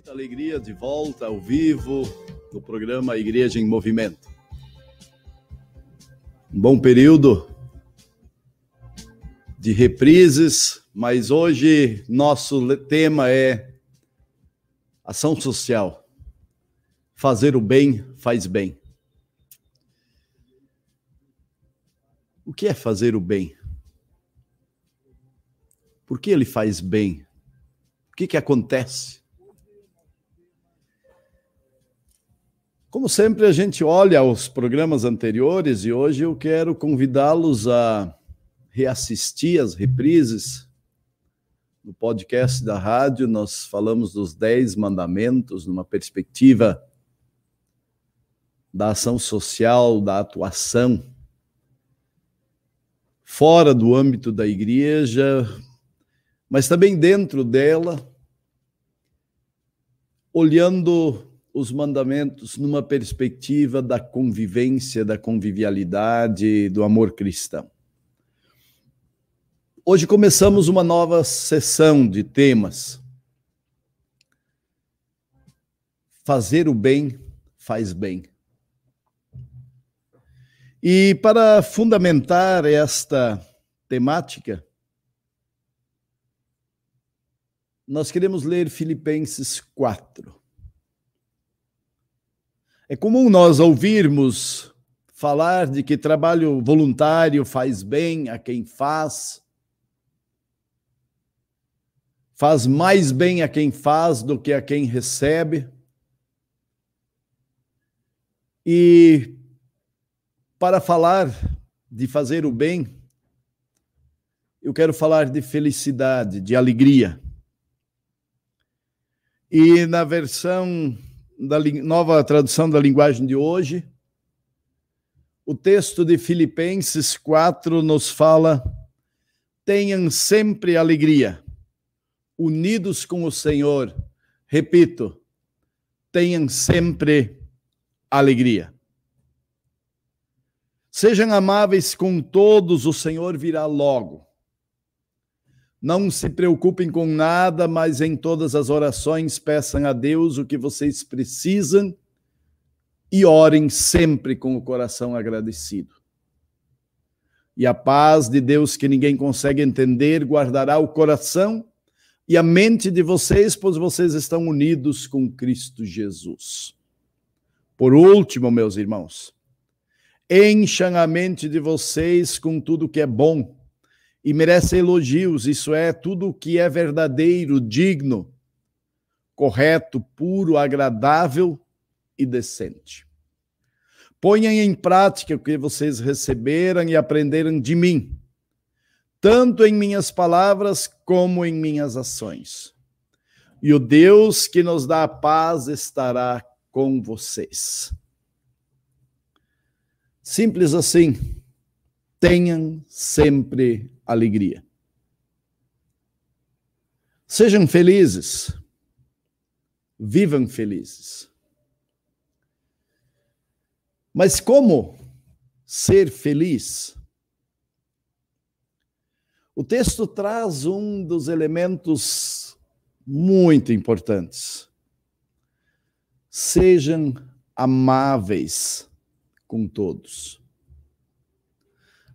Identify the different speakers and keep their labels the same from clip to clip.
Speaker 1: muita alegria de volta ao vivo no programa Igreja em Movimento. Um bom período de reprises, mas hoje nosso tema é ação social. Fazer o bem faz bem. O que é fazer o bem? Por que ele faz bem? O que, que acontece? Como sempre, a gente olha aos programas anteriores e hoje eu quero convidá-los a reassistir as reprises. No podcast da rádio, nós falamos dos Dez Mandamentos, numa perspectiva da ação social, da atuação fora do âmbito da igreja, mas também dentro dela, olhando os mandamentos numa perspectiva da convivência, da convivialidade, do amor cristão. Hoje começamos uma nova sessão de temas. Fazer o bem faz bem. E para fundamentar esta temática, nós queremos ler Filipenses 4. É comum nós ouvirmos falar de que trabalho voluntário faz bem a quem faz, faz mais bem a quem faz do que a quem recebe. E para falar de fazer o bem, eu quero falar de felicidade, de alegria. E na versão da nova tradução da linguagem de hoje, o texto de Filipenses 4 nos fala: tenham sempre alegria, unidos com o Senhor. Repito, tenham sempre alegria. Sejam amáveis com todos, o Senhor virá logo. Não se preocupem com nada, mas em todas as orações peçam a Deus o que vocês precisam e orem sempre com o coração agradecido. E a paz de Deus que ninguém consegue entender guardará o coração e a mente de vocês, pois vocês estão unidos com Cristo Jesus. Por último, meus irmãos, encham a mente de vocês com tudo que é bom e merece elogios, isso é, tudo o que é verdadeiro, digno, correto, puro, agradável e decente. Ponham em prática o que vocês receberam e aprenderam de mim, tanto em minhas palavras como em minhas ações. E o Deus que nos dá a paz estará com vocês. Simples assim. Tenham sempre alegria. Sejam felizes. Vivam felizes. Mas como ser feliz? O texto traz um dos elementos muito importantes. Sejam amáveis com todos.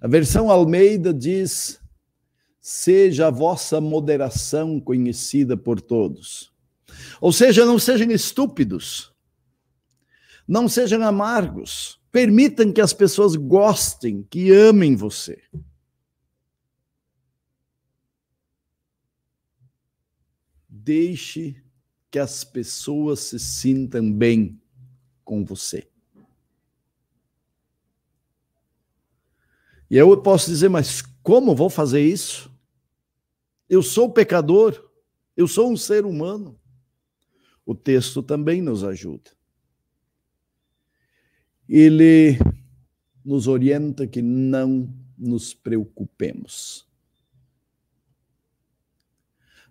Speaker 1: A versão Almeida diz: seja a vossa moderação conhecida por todos. Ou seja, não sejam estúpidos, não sejam amargos, permitam que as pessoas gostem, que amem você. Deixe que as pessoas se sintam bem com você. E eu posso dizer, mas como vou fazer isso? Eu sou pecador, eu sou um ser humano. O texto também nos ajuda. Ele nos orienta que não nos preocupemos.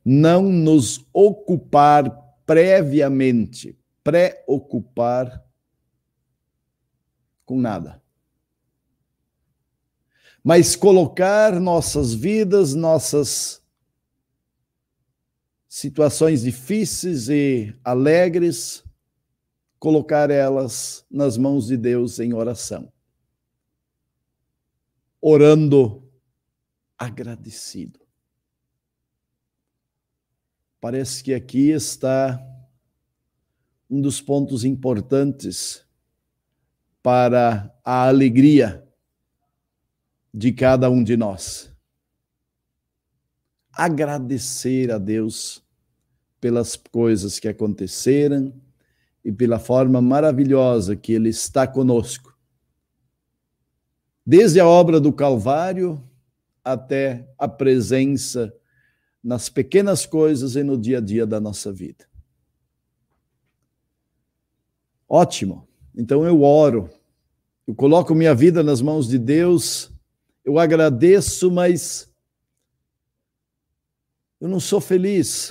Speaker 1: Não nos ocupar previamente, preocupar com nada. Mas colocar nossas vidas, nossas situações difíceis e alegres, colocar elas nas mãos de Deus em oração. Orando agradecido. Parece que aqui está um dos pontos importantes para a alegria de cada um de nós. Agradecer a Deus pelas coisas que aconteceram e pela forma maravilhosa que Ele está conosco. Desde a obra do Calvário até a presença nas pequenas coisas e no dia a dia da nossa vida. Ótimo. Então eu oro, eu coloco minha vida nas mãos de Deus, eu agradeço, mas eu não sou feliz.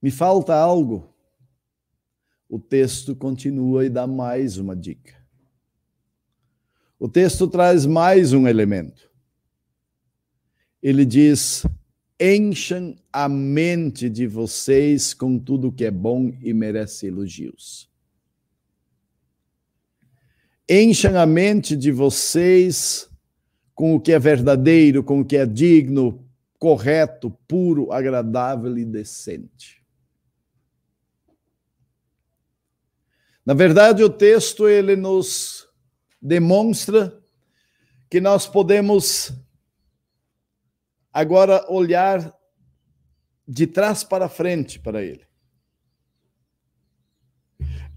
Speaker 1: Me falta algo. O texto continua e dá mais uma dica. O texto traz mais um elemento. Ele diz: encham a mente de vocês com tudo que é bom e merece elogios. Encham a mente de vocês com o que é verdadeiro, com o que é digno, correto, puro, agradável e decente. Na verdade, o texto ele nos demonstra que nós podemos agora olhar de trás para frente para ele.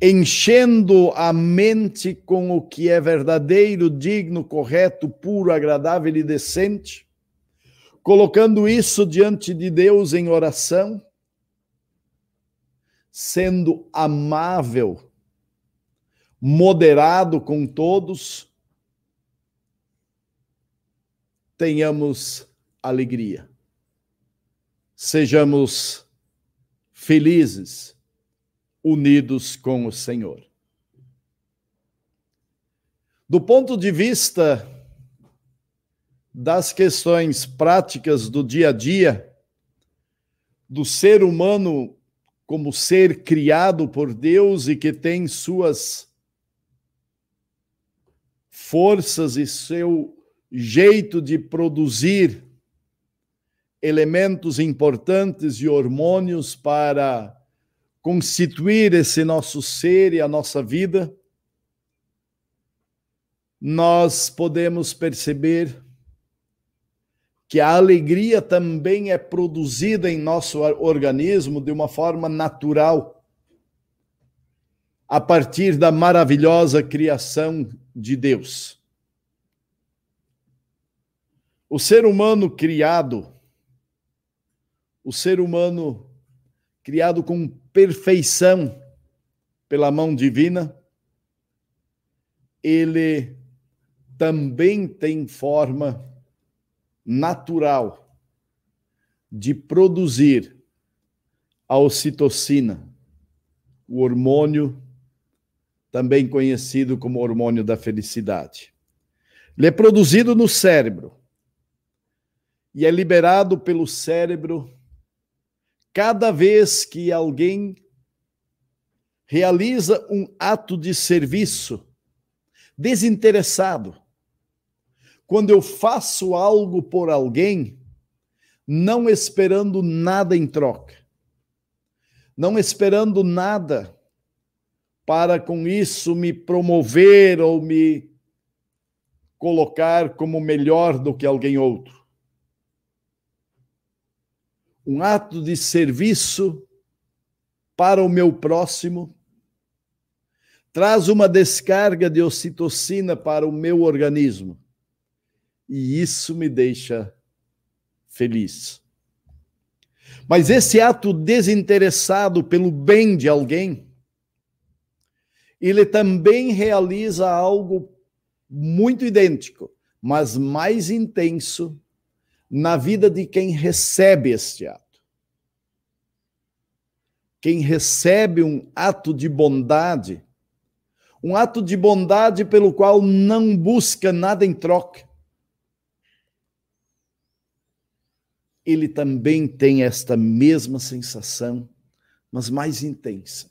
Speaker 1: Enchendo a mente com o que é verdadeiro, digno, correto, puro, agradável e decente, colocando isso diante de Deus em oração, sendo amável, moderado com todos, tenhamos alegria. Sejamos felizes, unidos com o Senhor. Do ponto de vista das questões práticas do dia a dia, do ser humano como ser criado por Deus e que tem suas forças e seu jeito de produzir elementos importantes e hormônios para constituir esse nosso ser e a nossa vida, nós podemos perceber que a alegria também é produzida em nosso organismo de uma forma natural, a partir da maravilhosa criação de Deus. O ser humano criado, o ser humano criado com perfeição pela mão divina, ele também tem forma natural de produzir a ocitocina, o hormônio também conhecido como hormônio da felicidade. Ele é produzido no cérebro e é liberado pelo cérebro cada vez que alguém realiza um ato de serviço desinteressado quando eu faço algo por alguém, não esperando nada em troca, não esperando nada para com isso me promover ou me colocar como melhor do que alguém outro. Um ato de serviço para o meu próximo traz uma descarga de ocitocina para o meu organismo e isso me deixa feliz. Mas esse ato desinteressado pelo bem de alguém, ele também realiza algo muito idêntico, mas mais intenso na vida de quem recebe este ato. Quem recebe um ato de bondade, um ato de bondade pelo qual não busca nada em troca, ele também tem esta mesma sensação, mas mais intensa.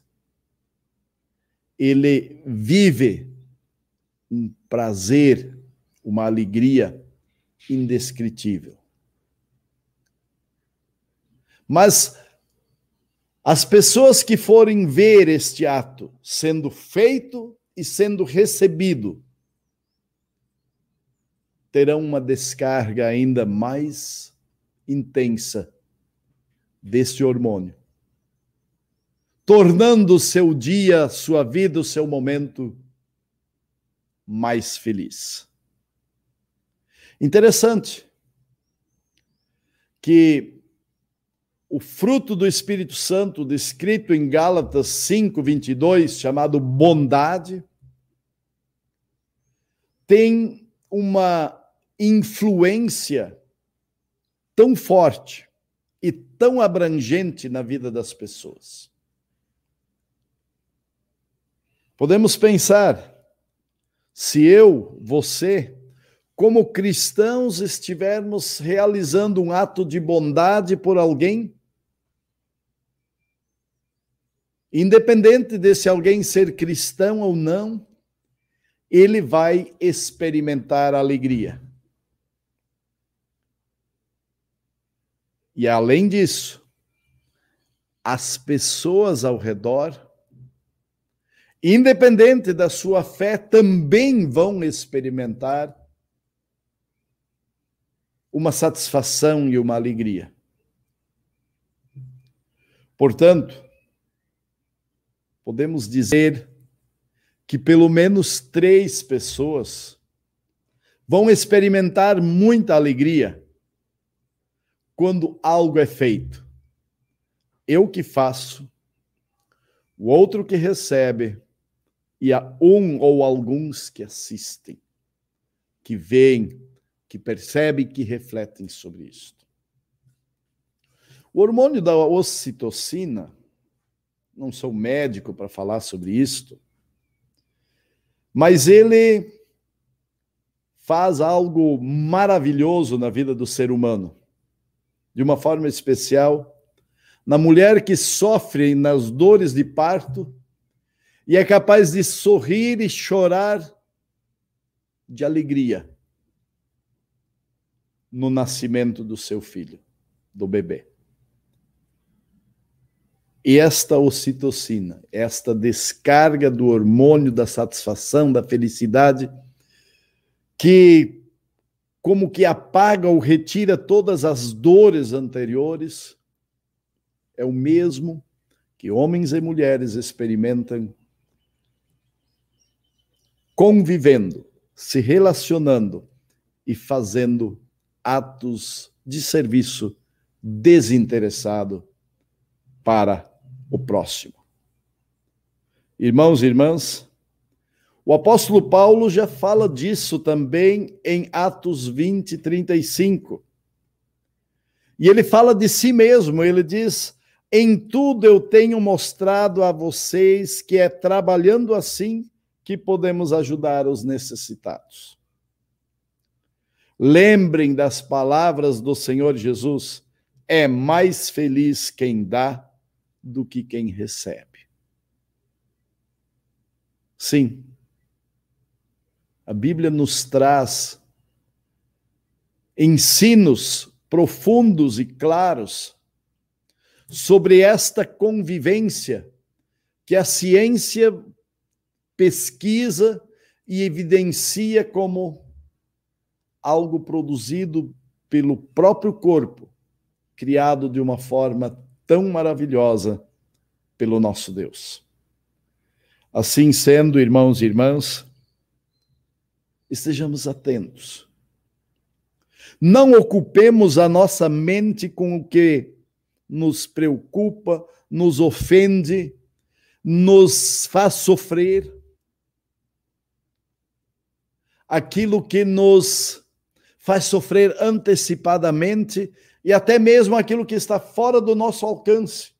Speaker 1: Ele vive um prazer, uma alegria indescritível. Mas as pessoas que forem ver este ato sendo feito e sendo recebido terão uma descarga ainda mais intensa deste hormônio, tornando o seu dia, sua vida, o seu momento mais feliz. Interessante que o fruto do Espírito Santo, descrito em Gálatas 5, 22, chamado bondade, tem uma influência tão forte e tão abrangente na vida das pessoas. Podemos pensar, se eu, você, como cristãos estivermos realizando um ato de bondade por alguém, Independente desse alguém ser cristão ou não, ele vai experimentar alegria. E além disso, as pessoas ao redor, independente da sua fé, também vão experimentar uma satisfação e uma alegria. Portanto, podemos dizer que pelo menos três pessoas vão experimentar muita alegria quando algo é feito. Eu que faço, o outro que recebe, e há um ou alguns que assistem, que veem, que percebem, que refletem sobre isto. O hormônio da ocitocina não sou médico para falar sobre isto, mas ele faz algo maravilhoso na vida do ser humano, de uma forma especial, na mulher que sofre nas dores de parto e é capaz de sorrir e chorar de alegria no nascimento do seu filho, do bebê. E esta ocitocina, esta descarga do hormônio da satisfação, da felicidade, que como que apaga ou retira todas as dores anteriores, é o mesmo que homens e mulheres experimentam convivendo, se relacionando e fazendo atos de serviço desinteressado para o próximo. Irmãos e irmãs, o apóstolo Paulo já fala disso também em Atos 20, 35. E ele fala de si mesmo, ele diz: Em tudo eu tenho mostrado a vocês que é trabalhando assim que podemos ajudar os necessitados. Lembrem das palavras do Senhor Jesus: é mais feliz quem dá do que quem recebe. Sim, a Bíblia nos traz ensinos profundos e claros sobre esta convivência que a ciência pesquisa e evidencia como algo produzido pelo próprio corpo, criado de uma forma tão maravilhosa pelo nosso Deus. Assim sendo, irmãos e irmãs, estejamos atentos. Não ocupemos a nossa mente com o que nos preocupa, nos ofende, nos faz sofrer. Aquilo que nos faz sofrer antecipadamente e até mesmo aquilo que está fora do nosso alcance,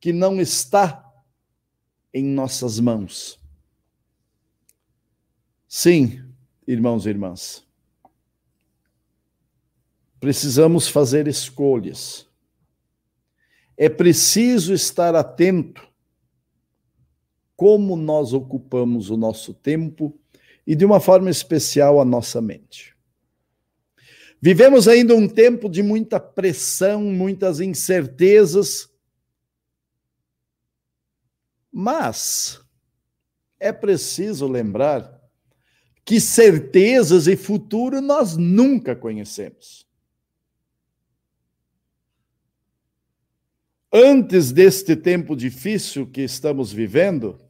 Speaker 1: que não está em nossas mãos. Sim, irmãos e irmãs. precisamos fazer escolhas. É preciso estar atento como nós ocupamos o nosso tempo e, de uma forma especial, a nossa mente. Vivemos ainda um tempo de muita pressão, muitas incertezas, mas é preciso lembrar que certezas e futuro nós nunca conhecemos. Antes deste tempo difícil que estamos vivendo,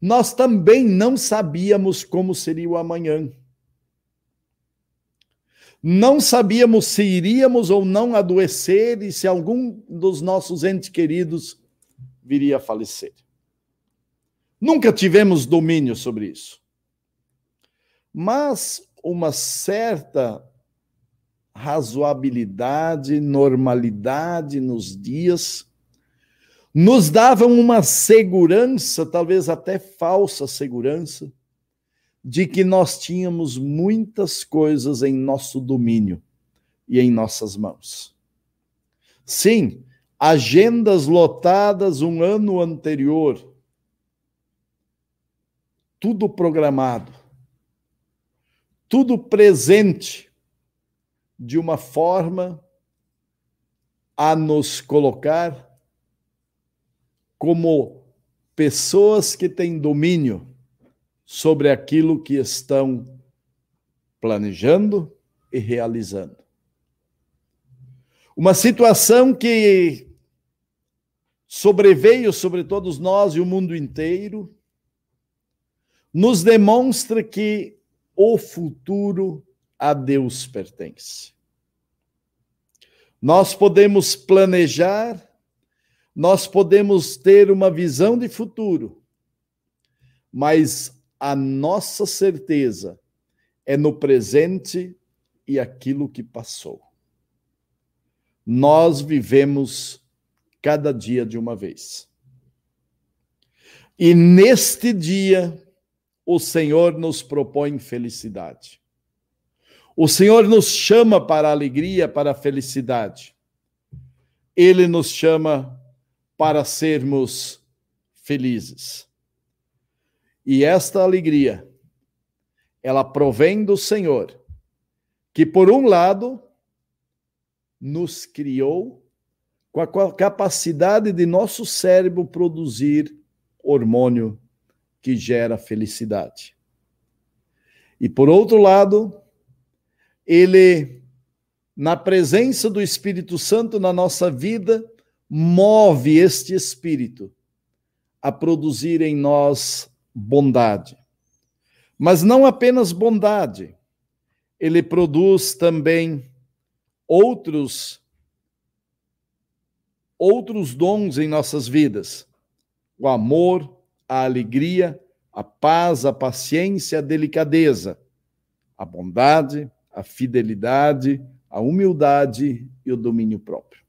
Speaker 1: nós também não sabíamos como seria o amanhã. Não sabíamos se iríamos ou não adoecer e se algum dos nossos entes queridos viria a falecer. Nunca tivemos domínio sobre isso. Mas uma certa razoabilidade, normalidade nos dias nos davam uma segurança, talvez até falsa segurança, de que nós tínhamos muitas coisas em nosso domínio e em nossas mãos. Sim, agendas lotadas um ano anterior, tudo programado, tudo presente de uma forma a nos colocar como pessoas que têm domínio sobre aquilo que estão planejando e realizando. Uma situação que sobreveio sobre todos nós e o mundo inteiro, nos demonstra que o futuro a Deus pertence. Nós podemos planejar, nós podemos ter uma visão de futuro, mas a nossa certeza é no presente e aquilo que passou. Nós vivemos cada dia de uma vez. E neste dia, o Senhor nos propõe felicidade. O Senhor nos chama para a alegria, para a felicidade. Ele nos chama para sermos felizes. E esta alegria, ela provém do Senhor, que por um lado nos criou com a capacidade de nosso cérebro produzir hormônio que gera felicidade. E por outro lado, ele, na presença do Espírito Santo na nossa vida, move este Espírito a produzir em nós bondade. Mas não apenas bondade, ele produz também outros outros dons em nossas vidas. O amor, a alegria, a paz, a paciência, a delicadeza, a bondade, a fidelidade, a humildade e o domínio próprio.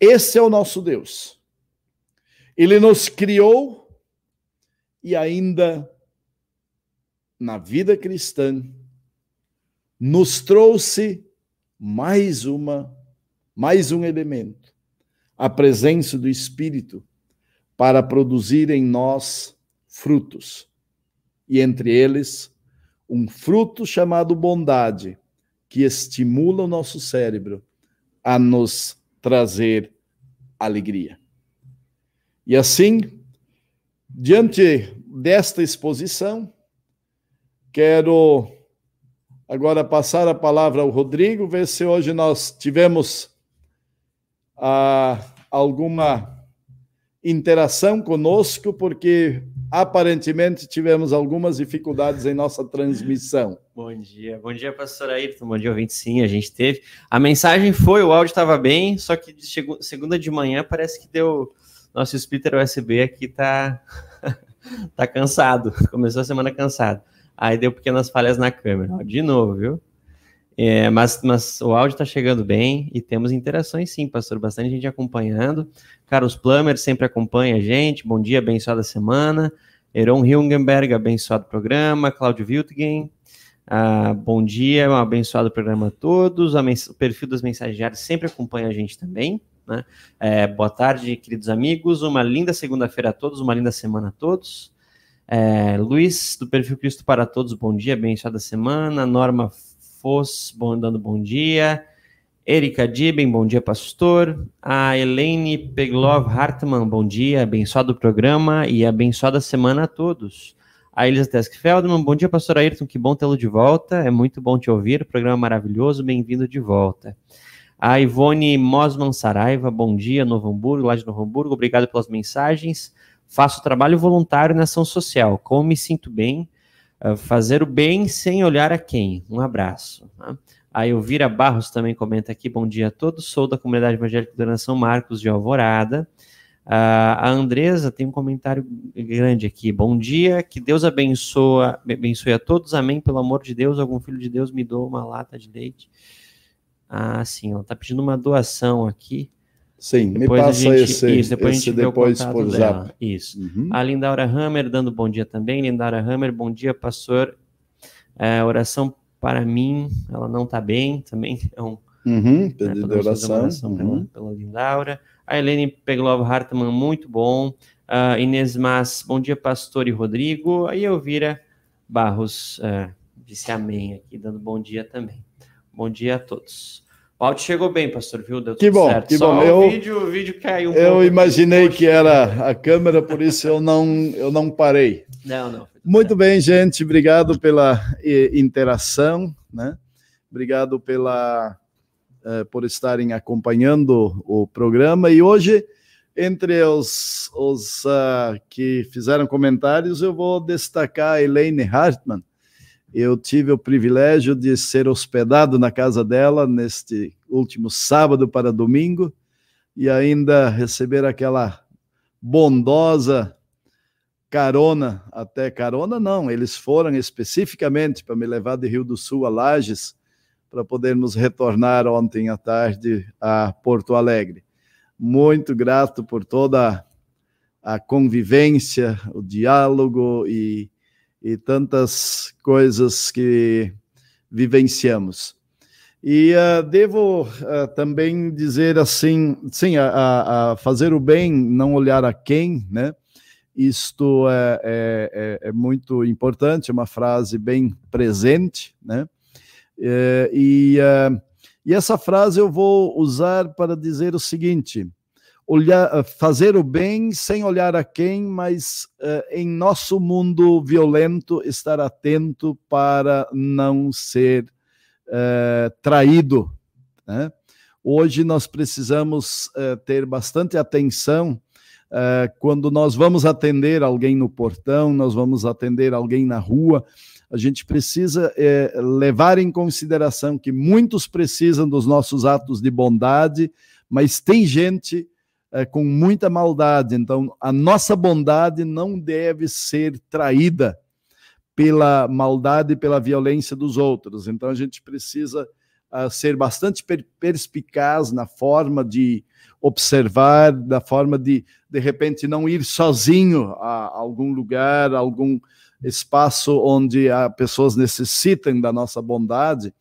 Speaker 1: Esse é o nosso Deus. Ele nos criou e ainda na vida cristã nos trouxe mais uma mais um elemento, a presença do Espírito para produzir em nós frutos. E entre eles, um fruto chamado bondade, que estimula o nosso cérebro a nos trazer alegria. E assim, Diante desta exposição, quero agora passar a palavra ao Rodrigo, ver se hoje nós tivemos ah, alguma interação conosco, porque aparentemente tivemos algumas dificuldades em nossa transmissão.
Speaker 2: Bom dia, bom dia, pastor Ayrton, bom dia, ouvinte. Sim, a gente teve. A mensagem foi, o áudio estava bem, só que segunda de manhã parece que deu nosso splitter USB aqui tá, tá cansado. Começou a semana cansado. Aí deu pequenas falhas na câmera. De novo, viu? É, mas, mas o áudio tá chegando bem e temos interações sim, pastor. Bastante gente acompanhando. Carlos Plummer sempre acompanha a gente. Bom dia, abençoada semana. Eron Hilgenberg, abençoado programa. Cláudio Wiltgen. Ah, bom dia, um abençoado programa a todos. o perfil das mensagens diárias sempre acompanha a gente também. Né? É, boa tarde, queridos amigos. Uma linda segunda-feira a todos, uma linda semana a todos. É, Luiz, do perfil Cristo para Todos, bom dia, abençoada semana. Norma Foz, bom, dando bom dia. Erika Diben, bom dia, pastor. A Elaine Peglov Hartmann, bom dia, abençoado programa e abençoada semana a todos. A Elisa Tesk Feldman, bom dia, pastor Ayrton, que bom tê-lo de volta, é muito bom te ouvir, programa maravilhoso, bem-vindo de volta. A Ivone Mosman Saraiva, bom dia, Novo Hamburgo, lá de Novo Hamburgo, obrigado pelas mensagens. Faço trabalho voluntário na ação social, como me sinto bem, fazer o bem sem olhar a quem. Um abraço. Tá? A Elvira Barros também comenta aqui: bom dia a todos, sou da comunidade evangélica da Nação Marcos de Alvorada. Uh, a Andresa tem um comentário grande aqui. Bom dia, que Deus abençoe, abençoe a todos, amém. Pelo amor de Deus, algum filho de Deus me doa uma lata de leite. Ah, sim, ela está pedindo uma doação aqui.
Speaker 1: Sim, depois me passa gente, esse,
Speaker 2: isso, depois
Speaker 1: esse
Speaker 2: a gente
Speaker 1: depois por dela. zap.
Speaker 2: Isso. Uhum. A Lindaura Hammer dando bom dia também. Lindaura Hammer, bom dia, pastor. É, oração para mim, ela não está bem, também um
Speaker 1: uhum, né, pedido de oração, oração
Speaker 2: uhum. pela, pela Lindaura. A Helene Peglov Hartmann, muito bom. Uh, Inês Mas, bom dia, pastor e Rodrigo. Aí Elvira Barros uh, disse amém aqui, dando bom dia também. Bom dia a todos. O áudio chegou bem, pastor, viu? Deu
Speaker 1: que bom, certo. que Só bom.
Speaker 2: O,
Speaker 1: eu,
Speaker 2: vídeo, o vídeo caiu um
Speaker 1: Eu imaginei que era a câmera, por isso eu não, eu não parei.
Speaker 2: Não, não.
Speaker 1: Muito bem, gente. Obrigado pela interação, né? Obrigado pela uh, por estarem acompanhando o programa. E hoje, entre os, os uh, que fizeram comentários, eu vou destacar a Elaine Hartmann. Eu tive o privilégio de ser hospedado na casa dela neste último sábado para domingo e ainda receber aquela bondosa carona, até carona não, eles foram especificamente para me levar de Rio do Sul a Lages, para podermos retornar ontem à tarde a Porto Alegre. Muito grato por toda a convivência, o diálogo e, e tantas coisas que vivenciamos. E uh, devo uh, também dizer assim, sim, a, a, fazer o bem, não olhar a quem, né? Isto é, é, é, é, muito importante, é uma frase bem presente, né? É, e, é, e essa frase eu vou usar para dizer o seguinte: olhar, fazer o bem sem olhar a quem, mas é, em nosso mundo violento estar atento para não ser é, traído. Né? Hoje nós precisamos é, ter bastante atenção Uh, quando nós vamos atender alguém no portão, nós vamos atender alguém na rua, a gente precisa levar em consideração que muitos precisam dos nossos atos de bondade, mas tem gente é, com muita maldade. Então, a nossa bondade não deve ser traída pela maldade e pela violência dos outros. Então, a gente precisa uh, ser bastante per perspicaz na forma de observar, da forma de, de repente, não ir sozinho a algum lugar, a algum espaço onde as pessoas necessitam da nossa bondade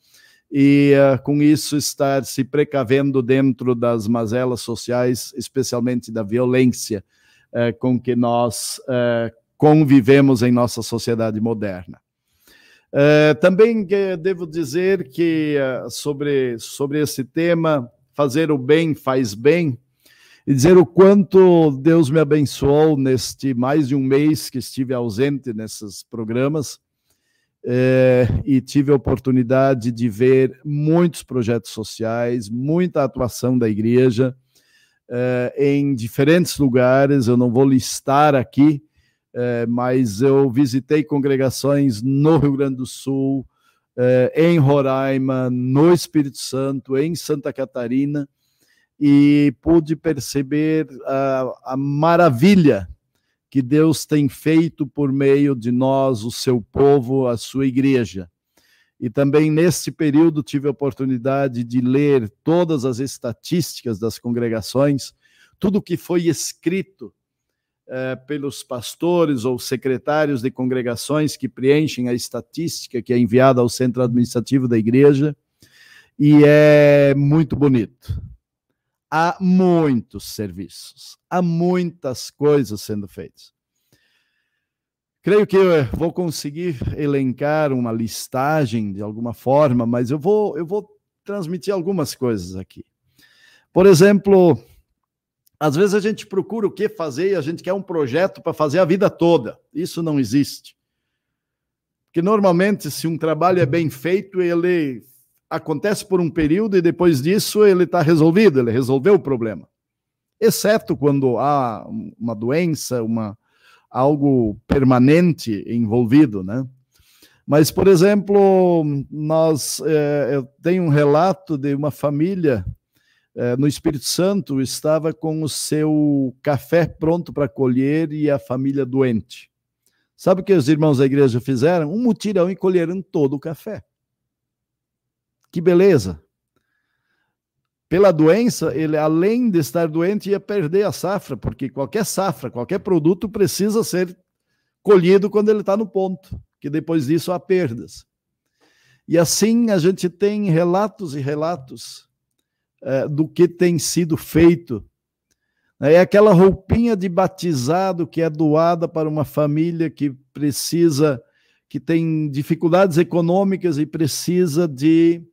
Speaker 1: e uh, com isso estar se precavendo dentro das mazelas sociais, especialmente da violência uh, com que nós uh, convivemos em nossa sociedade moderna. também devo dizer que sobre, sobre esse tema, fazer o bem faz bem, e dizer o quanto Deus me abençoou neste mais de um mês que estive ausente nesses programas é, e tive a oportunidade de ver muitos projetos sociais, muita atuação da igreja é, em diferentes lugares. Eu não vou listar aqui, é, mas eu visitei congregações no Rio Grande do Sul, em Roraima, no Espírito Santo, em Santa Catarina e pude perceber a, a maravilha que Deus tem feito por meio de nós, o seu povo, a sua igreja. E também nesse período tive a oportunidade de ler todas as estatísticas das congregações, tudo que foi escrito eh, pelos pastores ou secretários de congregações que preenchem a estatística que é enviada ao centro administrativo da igreja, e é muito bonito. Há muitos serviços, há muitas coisas sendo feitas. Creio que eu vou conseguir elencar uma listagem de alguma forma, mas eu vou, eu vou transmitir algumas coisas aqui. Por exemplo, às vezes a gente procura o que fazer e a gente quer um projeto para fazer a vida toda. Isso não existe. Porque normalmente, se um trabalho é bem feito, ele acontece por um período e depois disso ele está resolvido, ele resolveu o problema. Exceto quando há uma doença, uma, algo permanente envolvido, né? Mas, por exemplo, nós, é, eu tenho um relato de uma família é, no Espírito Santo estava com o seu café pronto para colher e a família doente. Sabe o que os irmãos da igreja fizeram? Um mutirão e colheram todo o café. Que beleza! Pela doença, ele além de estar doente ia perder a safra, porque qualquer safra, qualquer produto precisa ser colhido quando ele está no ponto, que depois disso há perdas. E assim a gente tem relatos e relatos é, do que tem sido feito. É aquela roupinha de batizado que é doada para uma família que precisa, que tem dificuldades econômicas e precisa de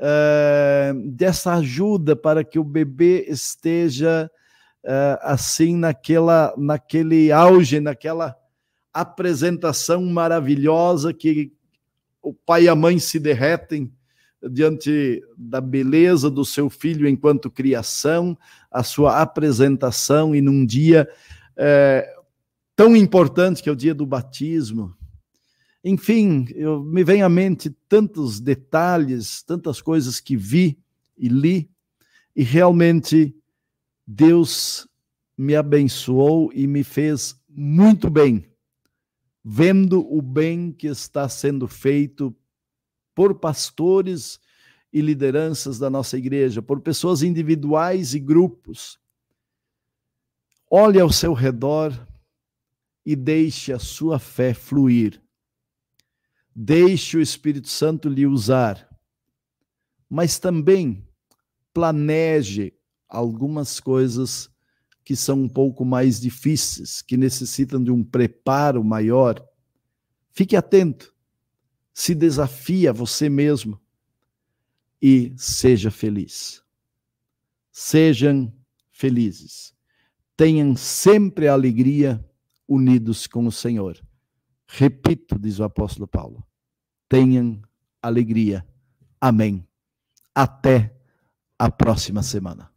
Speaker 1: é, dessa ajuda para que o bebê esteja é, assim naquela, naquele auge, naquela apresentação maravilhosa que o pai e a mãe se derretem diante da beleza do seu filho enquanto criação, a sua apresentação e num dia é, tão importante que é o dia do batismo. Enfim, eu, me vem à mente tantos detalhes, tantas coisas que vi e li, e realmente Deus me abençoou e me fez muito bem, vendo o bem que está sendo feito por pastores e lideranças da nossa igreja, por pessoas individuais e grupos. Olhe ao seu redor e deixe a sua fé fluir. Deixe o Espírito Santo lhe usar. Mas também planeje algumas coisas que são um pouco mais difíceis, que necessitam de um preparo maior. Fique atento se desafie a você mesmo e seja feliz. Sejam felizes. Tenham sempre a alegria unidos com o Senhor. Repito, diz o apóstolo Paulo. Tenham alegria. Amém. Até a próxima semana.